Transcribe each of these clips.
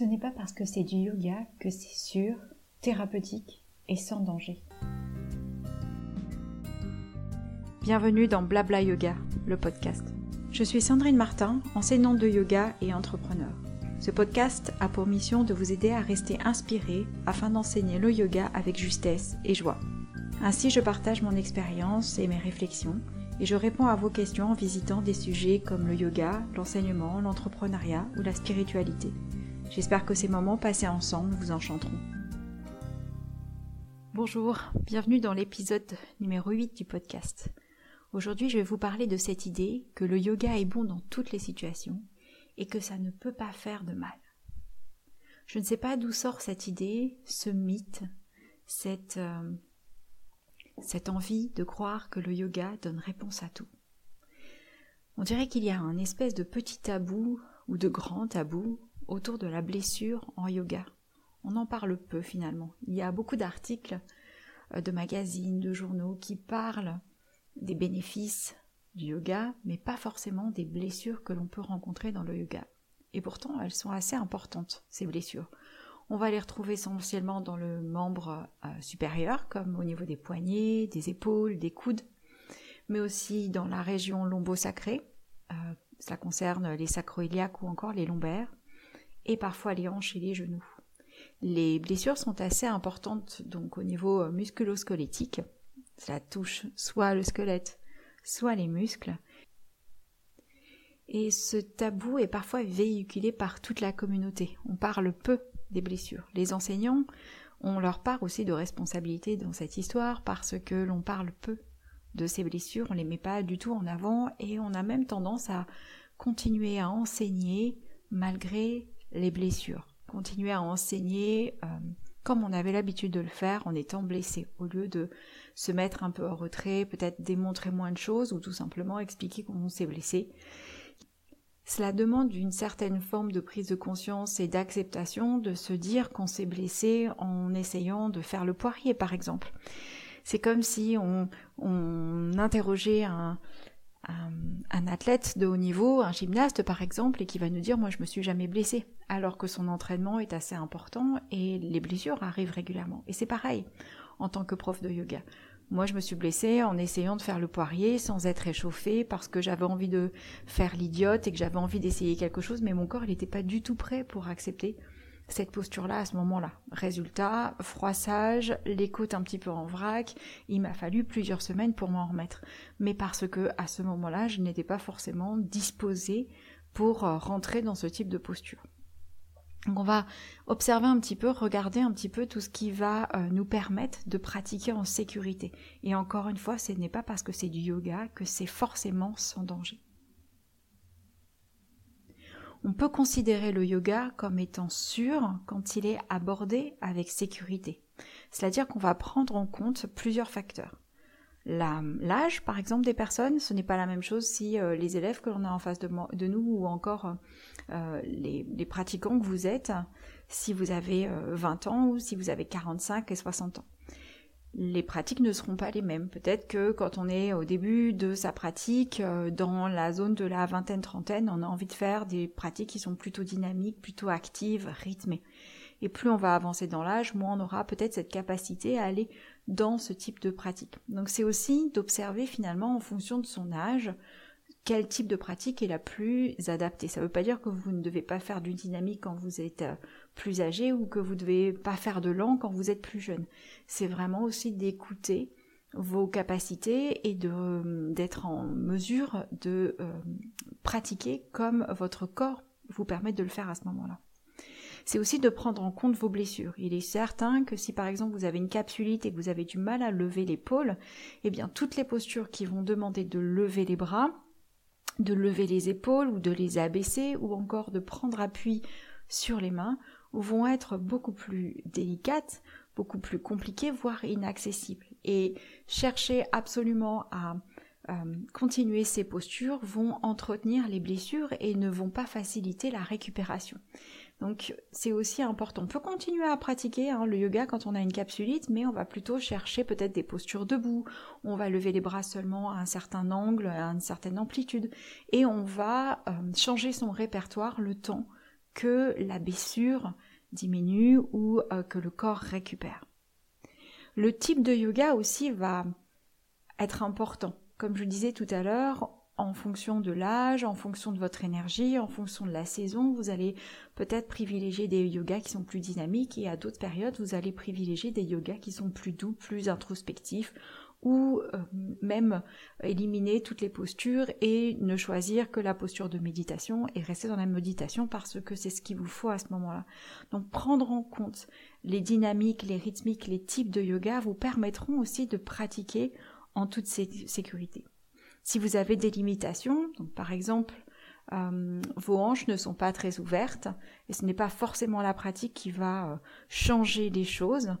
Ce n'est pas parce que c'est du yoga que c'est sûr, thérapeutique et sans danger. Bienvenue dans Blabla Yoga, le podcast. Je suis Sandrine Martin, enseignante de yoga et entrepreneur. Ce podcast a pour mission de vous aider à rester inspiré afin d'enseigner le yoga avec justesse et joie. Ainsi, je partage mon expérience et mes réflexions et je réponds à vos questions en visitant des sujets comme le yoga, l'enseignement, l'entrepreneuriat ou la spiritualité. J'espère que ces moments passés ensemble vous enchanteront. Bonjour, bienvenue dans l'épisode numéro 8 du podcast. Aujourd'hui, je vais vous parler de cette idée que le yoga est bon dans toutes les situations et que ça ne peut pas faire de mal. Je ne sais pas d'où sort cette idée, ce mythe, cette, euh, cette envie de croire que le yoga donne réponse à tout. On dirait qu'il y a un espèce de petit tabou ou de grand tabou autour de la blessure en yoga. On en parle peu finalement. Il y a beaucoup d'articles euh, de magazines, de journaux qui parlent des bénéfices du yoga, mais pas forcément des blessures que l'on peut rencontrer dans le yoga. Et pourtant, elles sont assez importantes, ces blessures. On va les retrouver essentiellement dans le membre euh, supérieur, comme au niveau des poignets, des épaules, des coudes, mais aussi dans la région lombo-sacrée. Euh, cela concerne les sacroiliaques ou encore les lombaires et parfois les hanches et les genoux. Les blessures sont assez importantes donc au niveau euh, musculo-squelettique. Cela touche soit le squelette, soit les muscles. Et ce tabou est parfois véhiculé par toute la communauté. On parle peu des blessures. Les enseignants ont leur part aussi de responsabilité dans cette histoire parce que l'on parle peu de ces blessures, on les met pas du tout en avant et on a même tendance à continuer à enseigner malgré les blessures, continuer à enseigner euh, comme on avait l'habitude de le faire en étant blessé, au lieu de se mettre un peu en retrait, peut-être démontrer moins de choses ou tout simplement expliquer comment on s'est blessé. Cela demande une certaine forme de prise de conscience et d'acceptation de se dire qu'on s'est blessé en essayant de faire le poirier par exemple. C'est comme si on, on interrogeait un, un, athlète de haut niveau, un gymnaste par exemple, et qui va nous dire moi je me suis jamais blessé, alors que son entraînement est assez important et les blessures arrivent régulièrement. Et c'est pareil en tant que prof de yoga. Moi je me suis blessée en essayant de faire le poirier sans être échauffée parce que j'avais envie de faire l'idiote et que j'avais envie d'essayer quelque chose, mais mon corps n'était pas du tout prêt pour accepter cette posture-là à ce moment-là. Résultat, froissage, les côtes un petit peu en vrac, il m'a fallu plusieurs semaines pour m'en remettre. Mais parce que à ce moment-là, je n'étais pas forcément disposée pour euh, rentrer dans ce type de posture. Donc on va observer un petit peu, regarder un petit peu tout ce qui va euh, nous permettre de pratiquer en sécurité. Et encore une fois, ce n'est pas parce que c'est du yoga que c'est forcément sans danger on peut considérer le yoga comme étant sûr quand il est abordé avec sécurité. C'est-à-dire qu'on va prendre en compte plusieurs facteurs. L'âge, par exemple, des personnes, ce n'est pas la même chose si euh, les élèves que l'on a en face de, nous ou encore euh, les, pratiquants que vous êtes, si vous avez 20 euh, ans ou si vous avez 45 et 60 ans les pratiques ne seront pas les mêmes. Peut-être que quand on est au début de sa pratique, euh, dans la zone de la vingtaine-trentaine, on a envie de faire des pratiques qui sont plutôt dynamiques, plutôt actives, rythmées. Et plus on va avancer dans l'âge, moins on aura peut-être cette capacité à aller dans ce type de pratique. Donc c'est aussi d'observer finalement en fonction de son âge quel type de pratique est la plus adaptée. Ça ne veut pas dire que vous ne devez pas faire du dynamique quand vous êtes euh, plus âgé ou que vous ne devez pas faire de lent quand vous êtes plus jeune. C'est vraiment aussi d'écouter vos capacités et de d'être en mesure de euh, pratiquer comme votre corps vous permet de le faire à ce moment-là. C'est aussi de prendre en compte vos blessures. Il est certain que si par exemple vous avez une capsulite et que vous avez du mal à lever l'épaule, eh bien toutes les postures qui vont demander de lever les bras, de lever les épaules ou de les abaisser ou encore de prendre appui sur les mains vont être beaucoup plus délicates, beaucoup plus compliquées, voire inaccessibles. Et chercher absolument à euh, continuer ces postures vont entretenir les blessures et ne vont pas faciliter la récupération. Donc c'est aussi important. On peut continuer à pratiquer hein, le yoga quand on a une capsulite, mais on va plutôt chercher peut-être des postures debout. On va lever les bras seulement à un certain angle, à une certaine amplitude, et on va euh, changer son répertoire le temps que la blessure diminue ou euh, que le corps récupère. Le type de yoga aussi va être important. Comme je disais tout à l'heure, en fonction de l'âge, en fonction de votre énergie, en fonction de la saison, vous allez peut-être privilégier des yogas qui sont plus dynamiques et à d'autres périodes, vous allez privilégier des yogas qui sont plus doux, plus introspectifs ou euh, même éliminer toutes les postures et ne choisir que la posture de méditation et rester dans la méditation parce que c'est ce qu'il vous faut à ce moment-là. Donc prendre en compte les dynamiques, les rythmiques, les types de yoga vous permettront aussi de pratiquer en toute sécurité. Si vous avez des limitations, donc par exemple, euh, vos hanches ne sont pas très ouvertes, et ce n'est pas forcément la pratique qui va euh, changer les choses.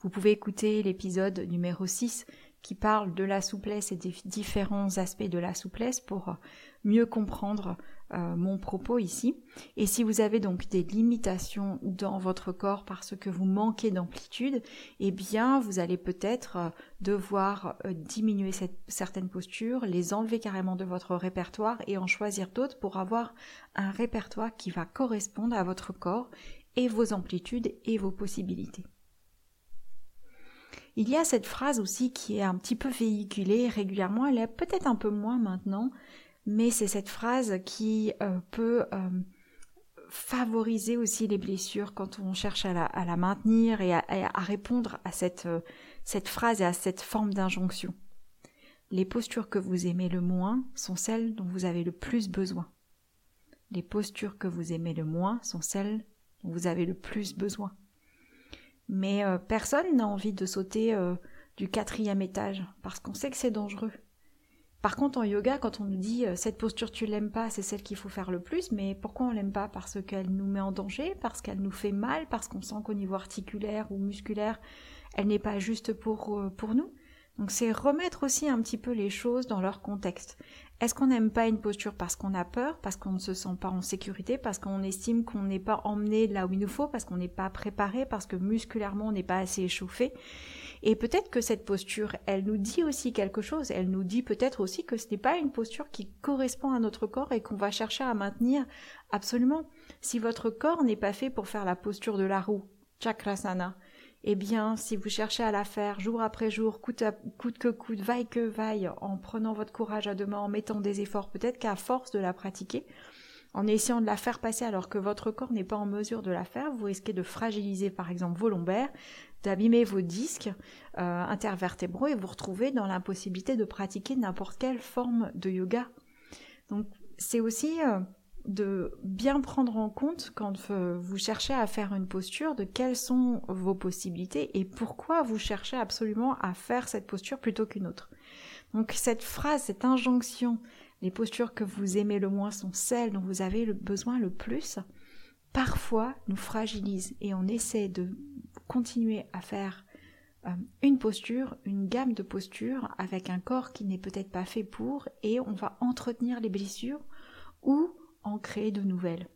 Vous pouvez écouter l'épisode numéro 6 qui parle de la souplesse et des différents aspects de la souplesse pour mieux comprendre euh, mon propos ici. Et si vous avez donc des limitations dans votre corps parce que vous manquez d'amplitude, eh bien vous allez peut-être euh, devoir euh, diminuer cette, certaines postures, les enlever carrément de votre répertoire et en choisir d'autres pour avoir un répertoire qui va correspondre à votre corps et vos amplitudes et vos possibilités. Il y a cette phrase aussi qui est un petit peu véhiculée régulièrement, elle est peut-être un peu moins maintenant, mais c'est cette phrase qui euh, peut euh, favoriser aussi les blessures quand on cherche à la, maintenir et à, répondre à euh, cette phrase et à cette forme d'injonction. Les postures que vous aimez le moins sont celles dont vous avez le plus besoin. Les postures que vous aimez le moins sont celles dont vous avez le plus besoin. Mais euh, personne n'a envie de sauter euh, du quatrième étage parce qu'on sait que c'est dangereux. Par contre, en yoga, quand on nous dit euh, cette posture tu l'aimes pas, c'est celle qu'il faut faire le plus, mais pourquoi on l'aime pas? Parce qu'elle nous met en danger, parce qu'elle nous fait mal, parce qu'on sent qu'au niveau articulaire ou musculaire, elle n'est pas juste pour, pour nous. Donc c'est remettre aussi un petit peu les choses dans leur contexte. Est-ce qu'on n'aime pas une posture parce qu'on a peur, parce qu'on ne se sent pas en sécurité, parce qu'on estime qu'on n'est pas emmené là où il nous faut, parce qu'on n'est pas préparé, parce que musculairement on n'est pas assez échauffé? Et peut-être que cette posture, elle nous dit aussi quelque chose. Elle nous dit peut-être aussi que ce n'est pas une posture qui correspond à notre corps et qu'on va chercher à maintenir absolument. Si votre corps n'est pas fait pour faire la posture de la roue, chakrasana, eh bien, si vous cherchez à la faire jour après jour, coûte, que coûte, vaille que vaille, en prenant votre courage à deux mains, en mettant des efforts, peut-être qu'à force de la pratiquer, en essayant de la faire passer alors que votre corps n'est pas en mesure de la faire, vous risquez de fragiliser par exemple vos lombaires, d'abîmer vos disques euh, intervertébraux et vous retrouver dans l'impossibilité de pratiquer n'importe quelle forme de yoga. Donc c'est aussi euh, de bien prendre en compte quand vous cherchez à faire une posture de quelles sont vos possibilités et pourquoi vous cherchez absolument à faire cette posture plutôt qu'une autre. Donc cette phrase, cette injonction, les postures que vous aimez le moins sont celles dont vous avez le besoin le plus, parfois nous fragilise et on essaie de continuer à faire euh, une posture, une gamme de postures avec un corps qui n'est peut-être pas fait pour et on va entretenir les blessures ou créer de nouvelles.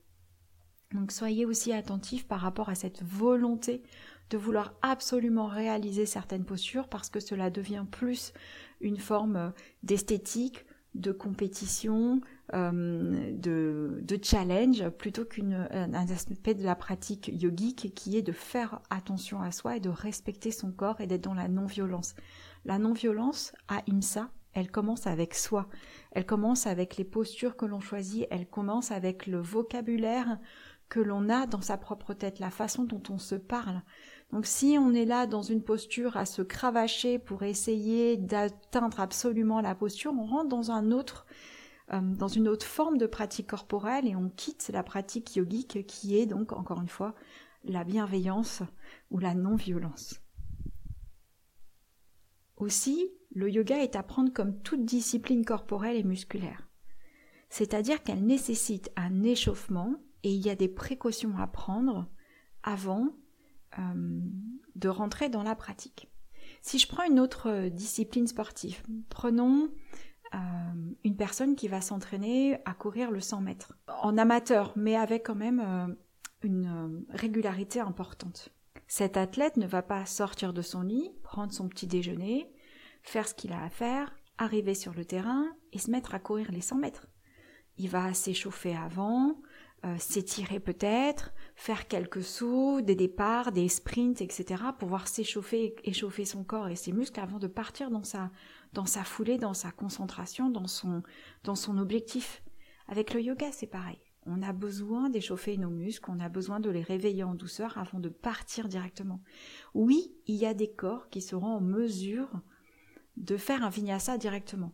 Donc soyez aussi attentifs par rapport à cette volonté de vouloir absolument réaliser certaines postures parce que cela devient plus une forme d'esthétique, de compétition, euh, de, challenge, plutôt qu'un aspect de la pratique yogique qui est de faire attention à soi et de respecter son corps et d'être dans la non-violence. La non-violence à IMSA, elle commence avec soi. Elle commence avec les postures que l'on choisit. Elle commence avec le vocabulaire que l'on a dans sa propre tête, la façon dont on se parle. Donc si on est là dans une posture à se cravacher pour essayer d'atteindre absolument la posture, on rentre dans un autre euh, dans une autre forme de pratique corporelle et on quitte la pratique yogique qui est donc encore une fois la bienveillance ou la non-violence. Aussi, le yoga est à prendre comme toute discipline corporelle et musculaire. C'est-à-dire qu'elle nécessite un échauffement et il y a des précautions à prendre avant euh, de rentrer dans la pratique. Si je prends une autre discipline sportive, prenons euh, une personne qui va s'entraîner à courir le 100 mètres, en amateur, mais avec quand même euh, une régularité importante. Cet athlète ne va pas sortir de son lit, prendre son petit déjeuner, faire ce qu'il a à faire, arriver sur le terrain et se mettre à courir les 100 mètres. Il va s'échauffer avant, euh, s'étirer peut-être, faire quelques sauts, des départs, des sprints, etc. pour pouvoir s'échauffer, échauffer son corps et ses muscles avant de partir dans sa, dans sa foulée, dans sa concentration, dans son, dans son objectif. Avec le yoga, c'est pareil. On a besoin d'échauffer nos muscles, on a besoin de les réveiller en douceur avant de partir directement. Oui, il y a des corps qui seront en mesure de faire un vinyasa directement.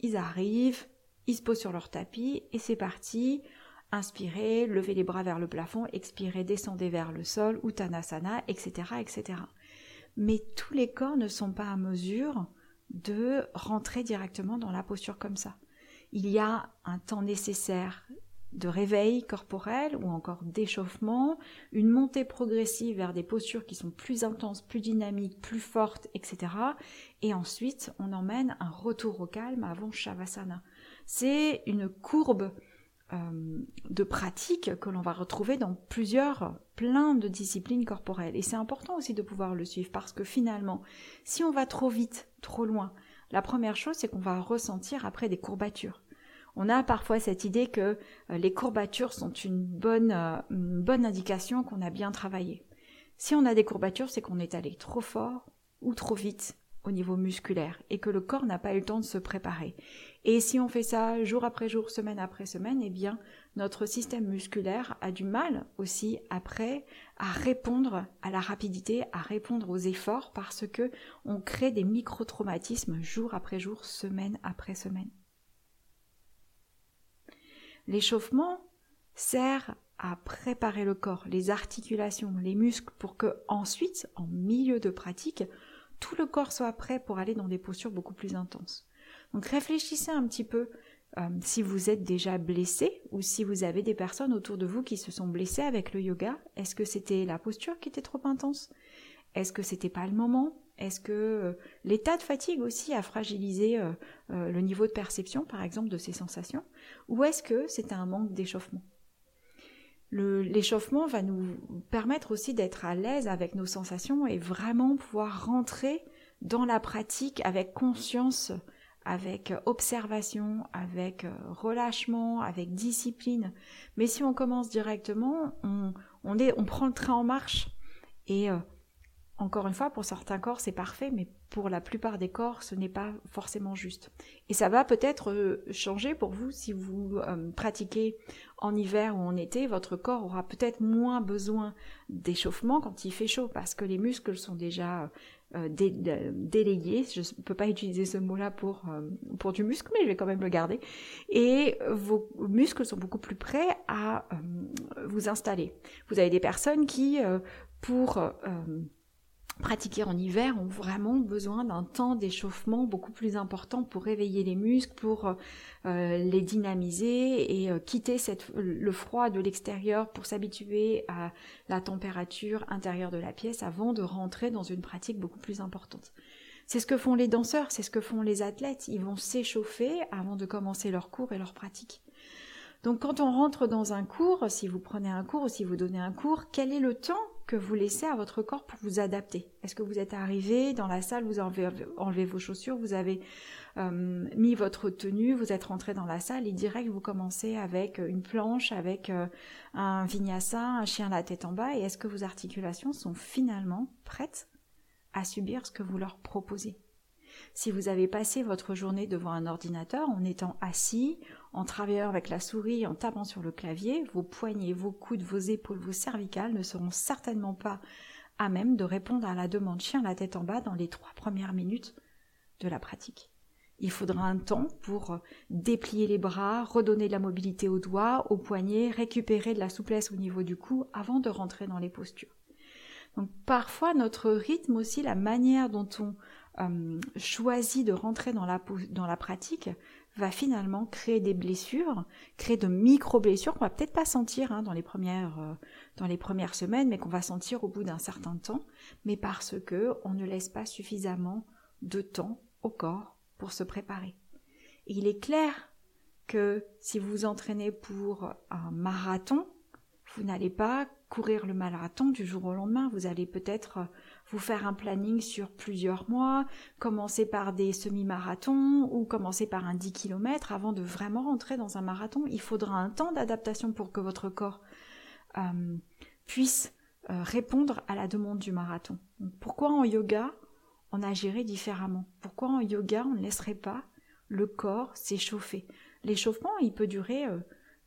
Ils arrivent, ils se posent sur leur tapis et c'est parti. Inspirez, levez les bras vers le plafond, expirez, descendez vers le sol, uttanasana, etc., etc. Mais tous les corps ne sont pas à mesure de rentrer directement dans la posture comme ça. Il y a un temps nécessaire de réveil corporel ou encore d'échauffement, une montée progressive vers des postures qui sont plus intenses, plus dynamiques, plus fortes, etc. Et ensuite, on emmène un retour au calme avant Shavasana. C'est une courbe euh, de pratique que l'on va retrouver dans plusieurs, plein de disciplines corporelles. Et c'est important aussi de pouvoir le suivre parce que finalement, si on va trop vite, trop loin, la première chose, c'est qu'on va ressentir après des courbatures. On a parfois cette idée que euh, les courbatures sont une bonne, euh, une bonne indication qu'on a bien travaillé. Si on a des courbatures, c'est qu'on est allé trop fort ou trop vite au niveau musculaire et que le corps n'a pas eu le temps de se préparer. Et si on fait ça jour après jour, semaine après semaine, eh bien notre système musculaire a du mal aussi après à répondre à la rapidité, à répondre aux efforts parce que on crée des micro-traumatismes jour après jour, semaine après semaine. L'échauffement sert à préparer le corps, les articulations, les muscles pour que ensuite, en milieu de pratique, tout le corps soit prêt pour aller dans des postures beaucoup plus intenses. Donc réfléchissez un petit peu euh, si vous êtes déjà blessé ou si vous avez des personnes autour de vous qui se sont blessées avec le yoga. Est-ce que c'était la posture qui était trop intense? Est-ce que c'était pas le moment? Est-ce que euh, l'état de fatigue aussi a fragilisé euh, le niveau de perception, par exemple, de ces sensations? Ou est-ce que c'était un manque d'échauffement? L'échauffement va nous permettre aussi d'être à l'aise avec nos sensations et vraiment pouvoir rentrer dans la pratique avec conscience, avec observation, avec euh, relâchement, avec discipline. Mais si on commence directement, on, on, prend le train en marche et euh, encore une fois, pour certains corps, c'est parfait, mais pour la plupart des corps, ce n'est pas forcément juste. Et ça va peut-être euh, changer pour vous si vous euh, pratiquez en hiver ou en été. Votre corps aura peut-être moins besoin d'échauffement quand il fait chaud, parce que les muscles sont déjà euh, délayés. Je ne peux pas utiliser ce mot-là pour, pour du muscle, mais je vais quand même le garder. Et vos muscles sont beaucoup plus prêts à vous installer. Vous avez des personnes qui, pour pratiquer en hiver ont vraiment besoin d'un temps d'échauffement beaucoup plus important pour réveiller les muscles, pour euh, les dynamiser et euh, quitter le froid de l'extérieur pour s'habituer à la température intérieure de la pièce avant de rentrer dans une pratique beaucoup plus importante. C'est ce que font les danseurs, c'est ce que font les athlètes. Ils vont s'échauffer avant de commencer leur cours et leur pratique. Donc quand on rentre dans un cours, si vous prenez un cours ou si vous donnez un cours, quel est le temps que vous laissez à votre corps pour vous adapter. Est-ce que vous êtes arrivé dans la salle, vous avez enlevé vos chaussures, vous avez euh, mis votre tenue, vous êtes rentré dans la salle et direct vous commencez avec une planche, avec euh, un vinyasa, un chien la tête en bas et est-ce que vos articulations sont finalement prêtes à subir ce que vous leur proposez? Si vous avez passé votre journée devant un ordinateur en étant assis, en travaillant avec la souris, en tapant sur le clavier, vos poignets, vos coudes, vos épaules, vos cervicales ne seront certainement pas à même de répondre à la demande chien la tête en bas dans les trois premières minutes de la pratique. Il faudra un temps pour déplier les bras, redonner de la mobilité aux doigts, aux poignets, récupérer de la souplesse au niveau du cou avant de rentrer dans les postures. Donc parfois notre rythme aussi, la manière dont on euh, choisit de rentrer dans la pratique va finalement créer des blessures, créer de micro-blessures qu'on va peut-être pas sentir hein, dans, les premières, euh, dans les premières semaines, mais qu'on va sentir au bout d'un certain temps, mais parce que on ne laisse pas suffisamment de temps au corps pour se préparer. Et il est clair que si vous vous entraînez pour un marathon, vous n'allez pas courir le marathon du jour au lendemain. Vous allez peut-être euh, vous faire un planning sur plusieurs mois, commencer par des semi-marathons ou commencer par un 10 km avant de vraiment rentrer dans un marathon. Il faudra un temps d'adaptation pour que votre corps euh, puisse euh, répondre à la demande du marathon. pourquoi en yoga on agirait différemment? Pourquoi en yoga on ne laisserait pas le corps s'échauffer? L'échauffement, il peut durer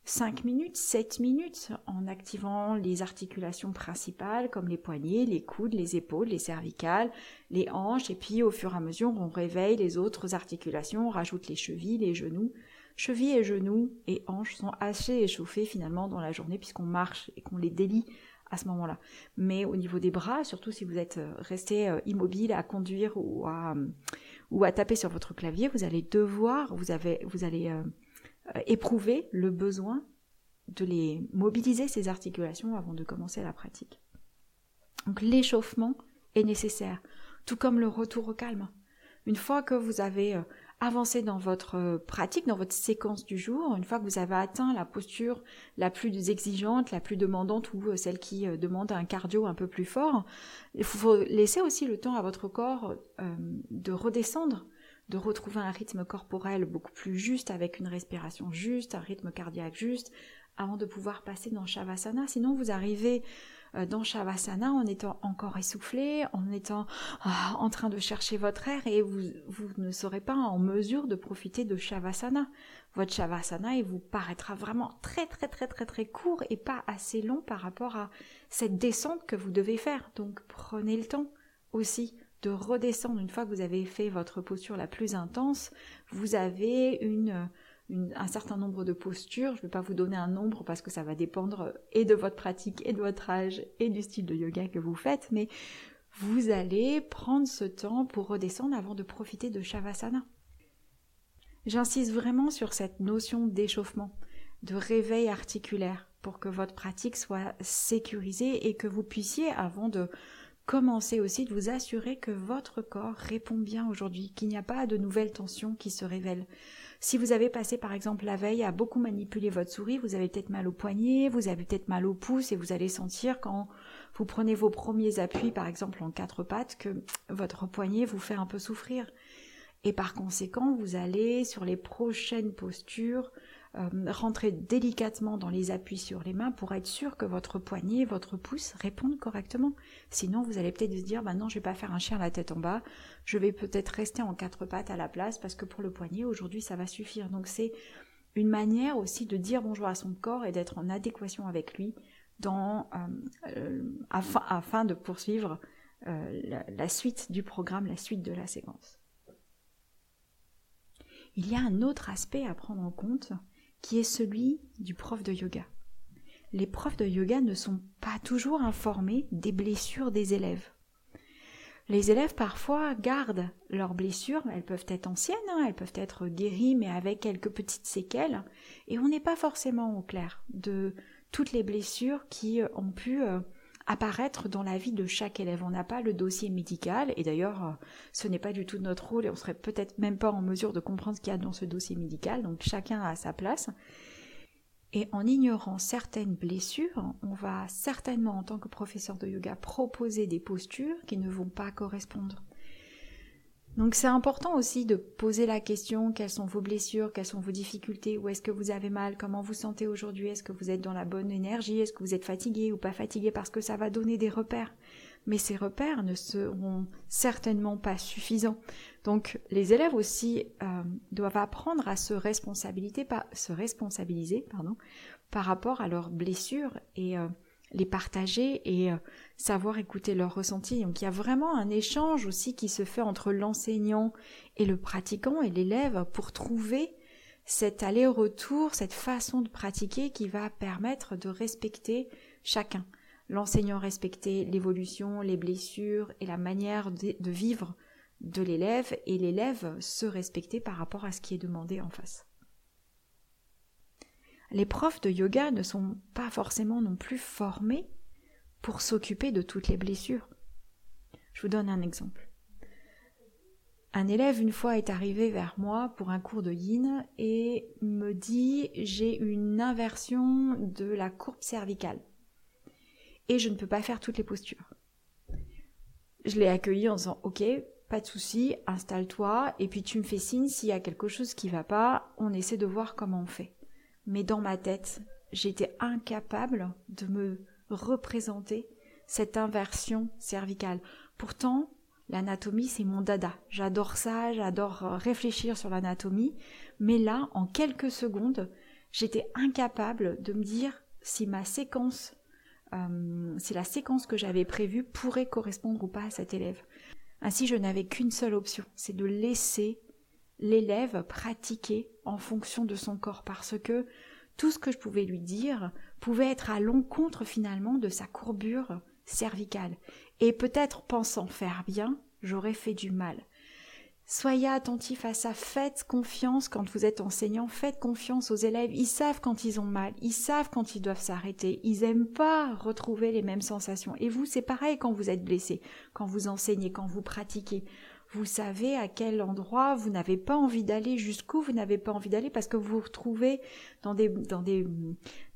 5 minutes, 7 minutes en activant les articulations principales comme les poignets, les coudes, les épaules, les cervicales, les hanches et puis au fur et à mesure on réveille les autres articulations, on rajoute les chevilles, les genoux. Chevilles et genoux et hanches sont assez échauffés finalement dans la journée puisqu'on marche et qu'on les délie à ce moment-là. Mais au niveau des bras, surtout si vous êtes euh, resté euh, immobile à conduire ou à, ou à taper sur votre clavier, vous allez devoir, vous, avez, vous allez euh, éprouver le besoin de les mobiliser ces articulations avant de commencer la pratique. Donc l'échauffement est nécessaire, tout comme le retour au calme. Une fois que vous avez euh, avancé dans votre euh, pratique, dans votre séquence du jour, une fois que vous avez atteint la posture la plus exigeante, la plus demandante ou celle qui demande un cardio un peu plus fort, il faut laisser aussi le temps à votre corps de redescendre de retrouver un rythme corporel beaucoup plus juste, avec une respiration juste, un rythme cardiaque juste, avant de pouvoir passer dans Shavasana. Sinon, vous arrivez euh, dans Shavasana en étant encore essoufflé, en étant ah, en train de chercher votre air et vous, vous ne serez pas en mesure de profiter de Shavasana. Votre Shavasana, il vous paraîtra vraiment très très très très très court et pas assez long par rapport à cette descente que vous devez faire. Donc prenez le temps aussi de redescendre une fois que vous avez fait votre posture la plus intense. Vous avez un certain nombre de postures. Je ne vais pas vous donner un nombre parce que ça va dépendre et de votre pratique et de votre âge et du style de yoga que vous faites, mais vous allez prendre ce temps pour redescendre avant de profiter de Shavasana. J'insiste vraiment sur cette notion d'échauffement, de réveil articulaire pour que votre pratique soit sécurisée et que vous puissiez, avant de commencez aussi de vous assurer que votre corps répond bien aujourd'hui, qu'il n'y a pas de nouvelles tensions qui se révèlent. Si vous avez passé par exemple la veille à beaucoup manipuler votre souris, vous avez peut-être mal au poignet, vous avez peut-être mal au pouce et vous allez sentir quand vous prenez vos premiers appuis par exemple en quatre pattes que votre poignet vous fait un peu souffrir. Et par conséquent, vous allez sur les prochaines postures euh, rentrer délicatement dans les appuis sur les mains pour être sûr que votre poignet, votre pouce répondent correctement. Sinon, vous allez peut-être se dire, bah non, je vais pas faire un chien la tête en bas, je vais peut-être rester en quatre pattes à la place parce que pour le poignet, aujourd'hui, ça va suffire. Donc c'est une manière aussi de dire bonjour à son corps et d'être en adéquation avec lui euh, euh, afin, de poursuivre la suite du programme, la suite de la séquence. Il y a un autre aspect à prendre en compte qui est celui du prof de yoga. Les profs de yoga ne sont pas toujours informés des blessures des élèves. Les élèves parfois gardent leurs blessures, elles peuvent être anciennes, hein, elles peuvent être guéries mais avec quelques petites séquelles, et on n'est pas forcément au clair de toutes les blessures qui ont pu euh, apparaître dans la vie de chaque élève. On n'a pas le dossier médical, et d'ailleurs, euh, ce n'est pas du tout notre rôle, et on serait peut-être même pas en mesure de comprendre ce qu'il y a dans ce dossier médical, donc chacun a sa place. Et en ignorant certaines blessures, on va certainement, en tant que professeur de yoga, proposer des postures qui ne vont pas correspondre. Donc c'est important aussi de poser la question quelles sont vos blessures, quelles sont vos difficultés, où est-ce que vous avez mal, comment vous sentez aujourd'hui, est-ce que vous êtes dans la bonne énergie, est-ce que vous êtes fatigué ou pas fatigué parce que ça va donner des repères. Mais ces repères ne seront certainement pas suffisants. Donc les élèves aussi euh, doivent apprendre à se responsabiliser, pas, se responsabiliser pardon, par rapport à leurs blessures et euh, les partager et euh, savoir écouter leurs ressentis. Donc il y a vraiment un échange aussi qui se fait entre l'enseignant et le pratiquant et l'élève pour trouver cet aller-retour, cette façon de pratiquer qui va permettre de respecter chacun. L'enseignant respecter l'évolution, les blessures et la manière de, de vivre de l'élève et l'élève se respecter par rapport à ce qui est demandé en face les profs de yoga ne sont pas forcément non plus formés pour s'occuper de toutes les blessures. Je vous donne un exemple. Un élève une fois est arrivé vers moi pour un cours de yin et me dit j'ai une inversion de la courbe cervicale. et je ne peux pas faire toutes les postures. Je l'ai accueilli en disant ok, pas de souci, installe-toi et puis tu me fais signe s'il y a quelque chose qui va pas, on essaie de voir comment on fait. Mais dans ma tête, j'étais incapable de me représenter cette inversion cervicale. Pourtant, l'anatomie, c'est mon dada. J'adore ça, j'adore réfléchir sur l'anatomie. Mais là, en quelques secondes, j'étais incapable de me dire si ma séquence, euh, si la séquence que j'avais prévue pourrait correspondre ou pas à cet élève. Ainsi, je n'avais qu'une seule option, c'est de laisser l'élève pratiquer en fonction de son corps parce que tout ce que je pouvais lui dire pouvait être à l'encontre finalement de sa courbure cervicale. Et peut-être pensant faire bien, j'aurais fait du mal. Soyez attentifs à ça, faites confiance quand vous êtes enseignant, faites confiance aux élèves, ils savent quand ils ont mal, ils savent quand ils doivent s'arrêter, ils aiment pas retrouver les mêmes sensations. Et vous, c'est pareil quand vous êtes blessé, quand vous enseignez, quand vous pratiquez. Vous savez à quel endroit vous n'avez pas envie d'aller, jusqu'où vous n'avez pas envie d'aller, parce que vous vous retrouvez dans des, dans des,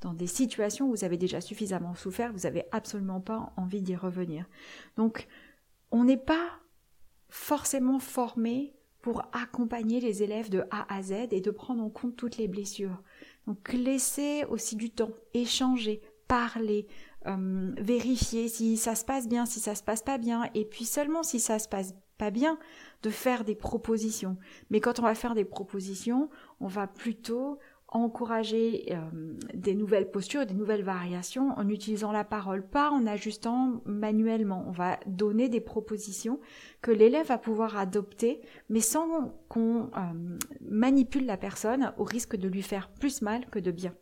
dans des situations où vous avez déjà suffisamment souffert, vous n'avez absolument pas envie d'y revenir. Donc, on n'est pas forcément formé pour accompagner les élèves de A à Z et de prendre en compte toutes les blessures. Donc laissez aussi du temps, échanger, parler, euh, vérifier si ça se passe bien, si ça se passe pas bien, et puis seulement si ça se passe pas bien, de faire des propositions. Mais quand on va faire des propositions, on va plutôt encourager euh, des nouvelles postures, des nouvelles variations en utilisant la parole, pas en ajustant manuellement. On va donner des propositions que l'élève va pouvoir adopter, mais sans qu'on euh, manipule la personne au risque de lui faire plus mal que de bien.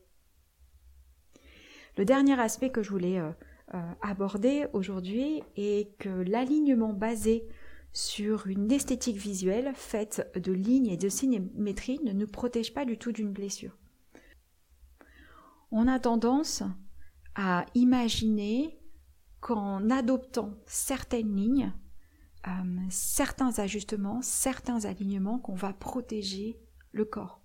Le dernier aspect que je voulais euh, aborder aujourd'hui est que l'alignement basé sur une esthétique visuelle faite de lignes et de symétrie ne nous protège pas du tout d'une blessure on a tendance à imaginer qu'en adoptant certaines lignes, euh, certains ajustements, certains alignements, qu'on va protéger le corps.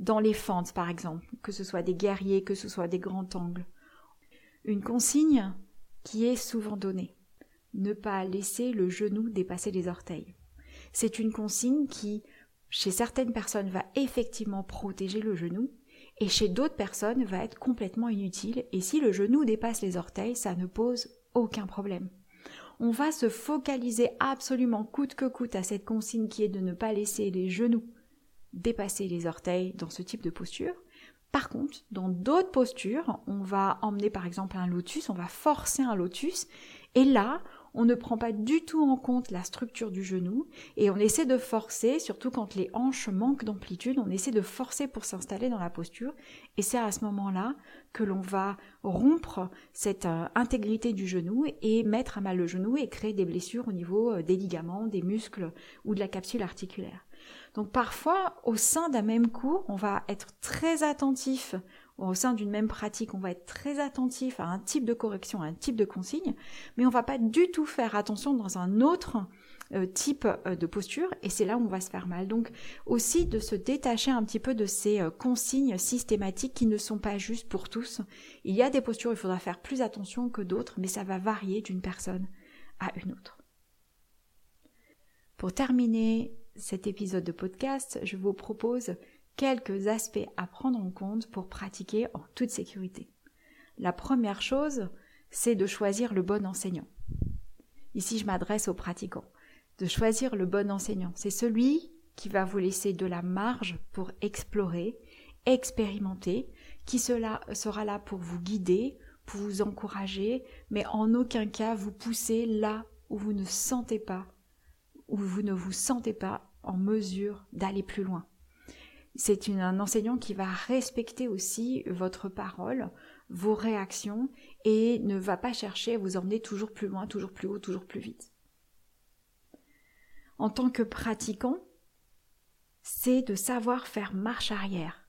Dans les fentes, par exemple, que ce soit des guerriers, que ce soit des grands angles. Une consigne qui est souvent donnée. Ne pas laisser le genou dépasser les orteils. C'est une consigne qui, chez certaines personnes, va effectivement protéger le genou, et chez d'autres personnes va être complètement inutile et si le genou dépasse les orteils, ça ne pose aucun problème. On va se focaliser absolument coûte que coûte à cette consigne qui est de ne pas laisser les genoux dépasser les orteils dans ce type de posture. Par contre, dans d'autres postures, on va emmener par exemple un lotus, on va forcer un lotus, et là, on ne prend pas du tout en compte la structure du genou et on essaie de forcer, surtout quand les hanches manquent d'amplitude, on essaie de forcer pour s'installer dans la posture et c'est à ce moment-là que l'on va rompre cette euh, intégrité du genou et mettre à mal le genou et créer des blessures au niveau euh, des ligaments, des muscles ou de la capsule articulaire. Donc parfois, au sein d'un même cours, on va être très attentif au sein d'une même pratique, on va être très attentif à un type de correction, à un type de consigne, mais on va pas du tout faire attention dans un autre euh, type euh, de posture et c'est là où on va se faire mal. Donc aussi de se détacher un petit peu de ces euh, consignes systématiques qui ne sont pas justes pour tous. Il y a des postures où il faudra faire plus attention que d'autres, mais ça va varier d'une personne à une autre. Pour terminer cet épisode de podcast, je vous propose quelques aspects à prendre en compte pour pratiquer en toute sécurité. La première chose, c'est de choisir le bon enseignant. Ici, je m'adresse aux pratiquants. De choisir le bon enseignant. C'est celui qui va vous laisser de la marge pour explorer, expérimenter, qui sera là pour vous guider, pour vous encourager, mais en aucun cas vous pousser là où vous ne sentez pas, où vous ne vous sentez pas en mesure d'aller plus loin. C'est un enseignant qui va respecter aussi votre parole, vos réactions et ne va pas chercher à vous emmener toujours plus loin, toujours plus haut, toujours plus vite. En tant que pratiquant, c'est de savoir faire marche arrière.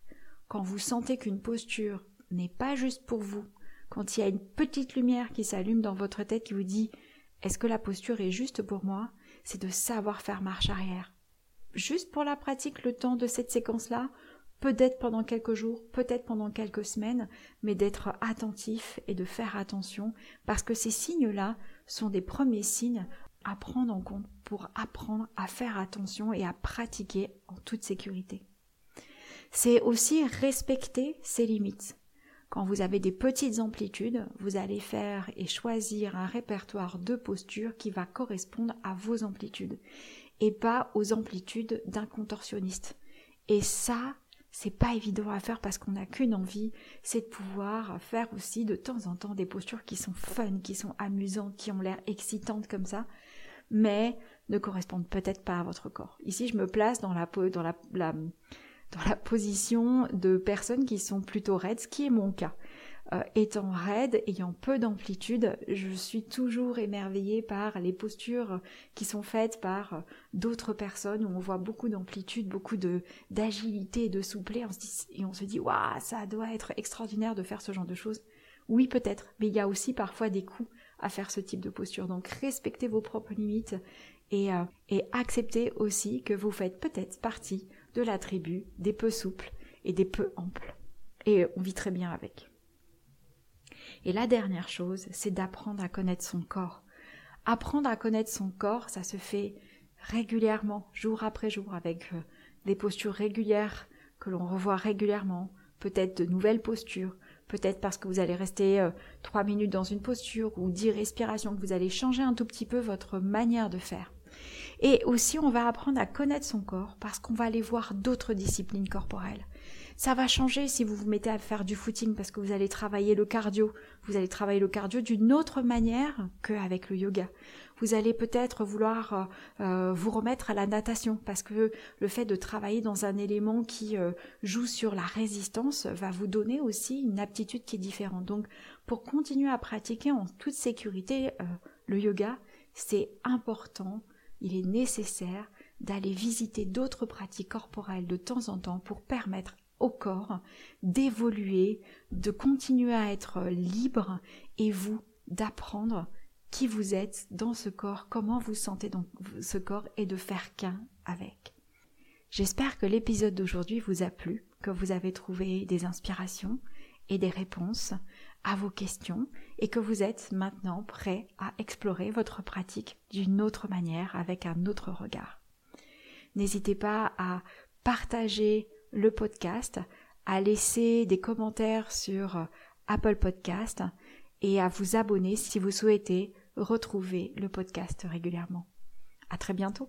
Quand vous sentez qu'une posture n'est pas juste pour vous, quand il y a une petite lumière qui s'allume dans votre tête qui vous dit est-ce que la posture est juste pour moi, c'est de savoir faire marche arrière juste pour la pratique le temps de cette séquence-là, peut-être pendant quelques jours, peut-être pendant quelques semaines, mais d'être attentif et de faire attention parce que ces signes-là sont des premiers signes à prendre en compte pour apprendre à faire attention et à pratiquer en toute sécurité. C'est aussi respecter ses limites. Quand vous avez des petites amplitudes, vous allez faire et choisir un répertoire de postures qui va correspondre à vos amplitudes et pas aux amplitudes d'un contorsionniste. Et ça, c'est pas évident à faire parce qu'on n'a qu'une envie, c'est de pouvoir faire aussi de temps en temps des postures qui sont fun, qui sont amusantes, qui ont l'air excitantes comme ça, mais ne correspondent peut-être pas à votre corps. Ici, je me place dans la, dans la, dans la position de personnes qui sont plutôt raides, ce qui est mon cas. Euh, étant raide, ayant peu d'amplitude, je suis toujours émerveillée par les postures qui sont faites par euh, d'autres personnes où on voit beaucoup d'amplitude, beaucoup d'agilité de souplesse et on se dit waouh, ça doit être extraordinaire de faire ce genre de choses. Oui, peut-être, mais il y a aussi parfois des coups à faire ce type de posture. Donc respectez vos propres limites et, euh, et acceptez aussi que vous faites peut-être partie de la tribu des peu souples et des peu amples. Et on vit très bien avec. Et la dernière chose, c'est d'apprendre à connaître son corps. Apprendre à connaître son corps, ça se fait régulièrement, jour après jour, avec euh, des postures régulières que l'on revoit régulièrement, peut-être de nouvelles postures, peut-être parce que vous allez rester euh, trois minutes dans une posture ou dix respirations, que vous allez changer un tout petit peu votre manière de faire. Et aussi, on va apprendre à connaître son corps parce qu'on va aller voir d'autres disciplines corporelles. Ça va changer si vous vous mettez à faire du footing parce que vous allez travailler le cardio. Vous allez travailler le cardio d'une autre manière qu'avec le yoga. Vous allez peut-être vouloir euh, euh, vous remettre à la natation parce que le fait de travailler dans un élément qui euh, joue sur la résistance va vous donner aussi une aptitude qui est différente. Donc pour continuer à pratiquer en toute sécurité le yoga, c'est important, il est nécessaire d'aller visiter d'autres pratiques corporelles de temps en temps pour permettre au corps d'évoluer, de continuer à être libre et vous d'apprendre qui vous êtes dans ce corps, comment vous sentez dans ce corps et de faire qu'un avec. J'espère que l'épisode d'aujourd'hui vous a plu, que vous avez trouvé des inspirations et des réponses à vos questions et que vous êtes maintenant prêt à explorer votre pratique d'une autre manière avec un autre regard. N'hésitez pas à partager le podcast, à laisser des commentaires sur euh, Apple Podcast et à vous abonner si vous souhaitez retrouver le podcast régulièrement. À très bientôt.